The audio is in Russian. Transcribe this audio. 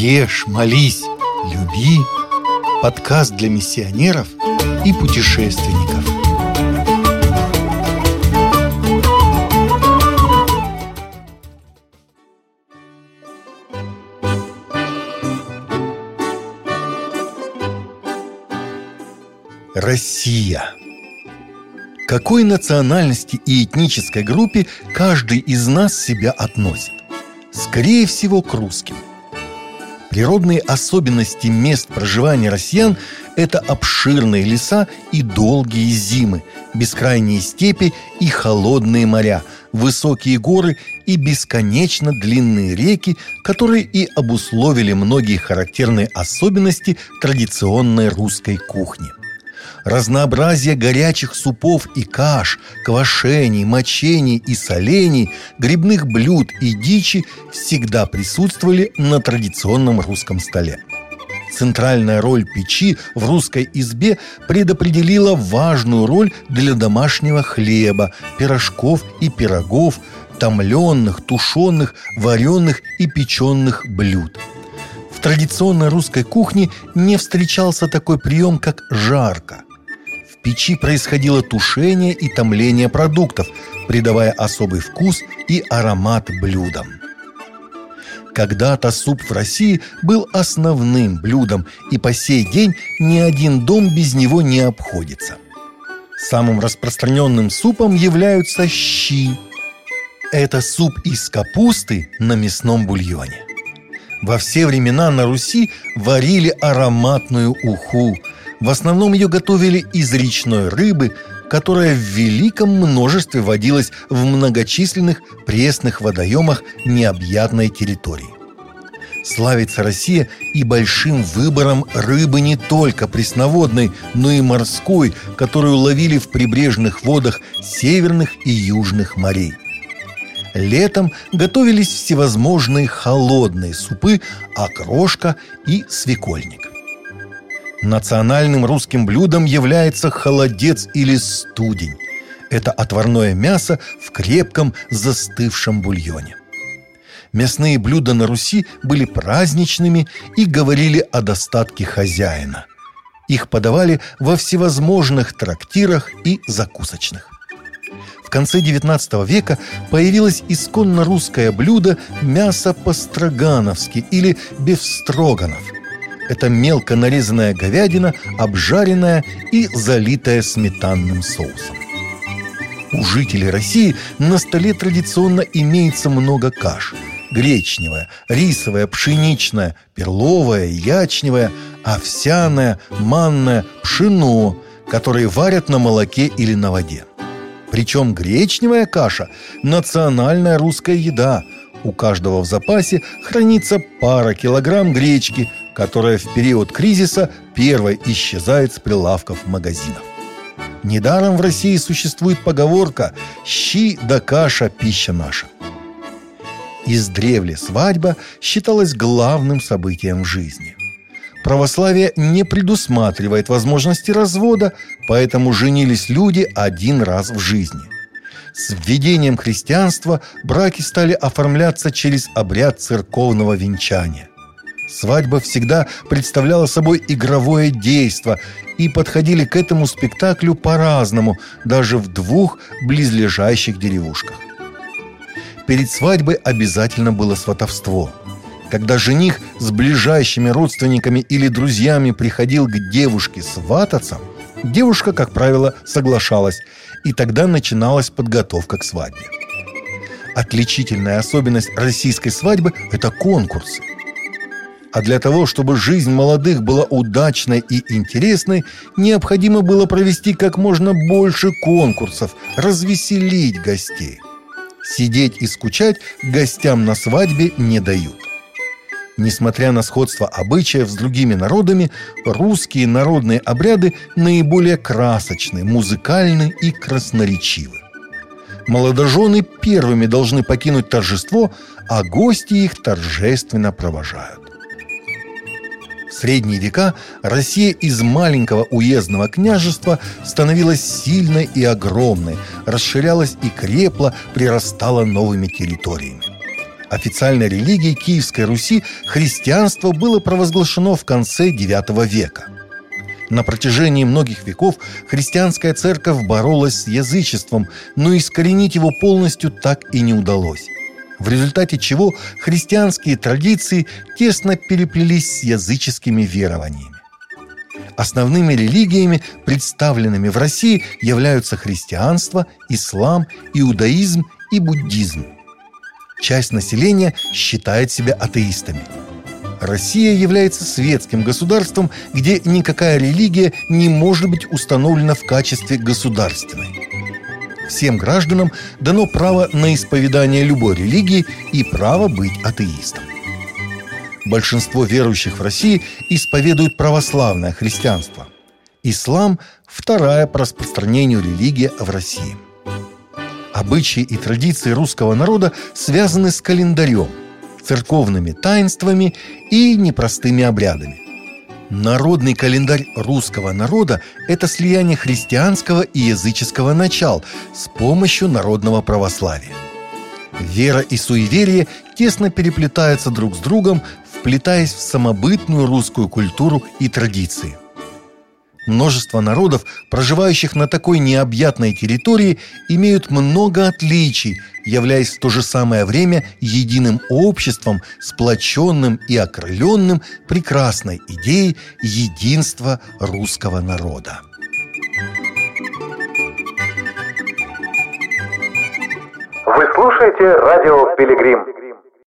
Ешь, молись, люби. Подкаст для миссионеров и путешественников. Россия. Какой национальности и этнической группе каждый из нас себя относит? Скорее всего, к русским. Природные особенности мест проживания россиян – это обширные леса и долгие зимы, бескрайние степи и холодные моря, высокие горы и бесконечно длинные реки, которые и обусловили многие характерные особенности традиционной русской кухни. Разнообразие горячих супов и каш, квашений, мочений и солений, грибных блюд и дичи всегда присутствовали на традиционном русском столе. Центральная роль печи в русской избе предопределила важную роль для домашнего хлеба, пирожков и пирогов, томленных, тушеных, вареных и печеных блюд. В традиционной русской кухне не встречался такой прием, как жарко печи происходило тушение и томление продуктов, придавая особый вкус и аромат блюдам. Когда-то суп в России был основным блюдом, и по сей день ни один дом без него не обходится. Самым распространенным супом являются щи. Это суп из капусты на мясном бульоне. Во все времена на Руси варили ароматную уху – в основном ее готовили из речной рыбы, которая в великом множестве водилась в многочисленных пресных водоемах необъятной территории. Славится Россия и большим выбором рыбы не только пресноводной, но и морской, которую ловили в прибрежных водах северных и южных морей. Летом готовились всевозможные холодные супы, окрошка и свекольник – Национальным русским блюдом является холодец или студень. Это отварное мясо в крепком застывшем бульоне. Мясные блюда на Руси были праздничными и говорили о достатке хозяина. Их подавали во всевозможных трактирах и закусочных. В конце XIX века появилось исконно русское блюдо мясо по-строгановски или бефстроганов – это мелко нарезанная говядина, обжаренная и залитая сметанным соусом. У жителей России на столе традиционно имеется много каш. Гречневая, рисовая, пшеничная, перловая, ячневая, овсяная, манная, пшено, которые варят на молоке или на воде. Причем гречневая каша – национальная русская еда. У каждого в запасе хранится пара килограмм гречки, которая в период кризиса первой исчезает с прилавков магазинов. Недаром в России существует поговорка «щи да каша – пища наша». Издревле свадьба считалась главным событием в жизни. Православие не предусматривает возможности развода, поэтому женились люди один раз в жизни. С введением христианства браки стали оформляться через обряд церковного венчания – Свадьба всегда представляла собой игровое действо, и подходили к этому спектаклю по-разному, даже в двух близлежащих деревушках. Перед свадьбой обязательно было сватовство. Когда жених с ближайшими родственниками или друзьями приходил к девушке свататься, девушка, как правило, соглашалась, и тогда начиналась подготовка к свадьбе. Отличительная особенность российской свадьбы – это конкурсы – а для того, чтобы жизнь молодых была удачной и интересной, необходимо было провести как можно больше конкурсов, развеселить гостей. Сидеть и скучать гостям на свадьбе не дают. Несмотря на сходство обычаев с другими народами, русские народные обряды наиболее красочны, музыкальны и красноречивы. Молодожены первыми должны покинуть торжество, а гости их торжественно провожают. В средние века Россия из маленького уездного княжества становилась сильной и огромной, расширялась и крепла, прирастала новыми территориями. Официальной религией Киевской Руси христианство было провозглашено в конце IX века. На протяжении многих веков христианская церковь боролась с язычеством, но искоренить его полностью так и не удалось в результате чего христианские традиции тесно переплелись с языческими верованиями. Основными религиями, представленными в России, являются христианство, ислам, иудаизм и буддизм. Часть населения считает себя атеистами. Россия является светским государством, где никакая религия не может быть установлена в качестве государственной. Всем гражданам дано право на исповедание любой религии и право быть атеистом. Большинство верующих в России исповедуют православное христианство. Ислам – вторая по распространению религия в России. Обычаи и традиции русского народа связаны с календарем, церковными таинствами и непростыми обрядами – Народный календарь русского народа – это слияние христианского и языческого начал с помощью народного православия. Вера и суеверие тесно переплетаются друг с другом, вплетаясь в самобытную русскую культуру и традиции – Множество народов, проживающих на такой необъятной территории, имеют много отличий, являясь в то же самое время единым обществом, сплоченным и окрыленным прекрасной идеей единства русского народа. Вы слушаете радио «Пилигрим».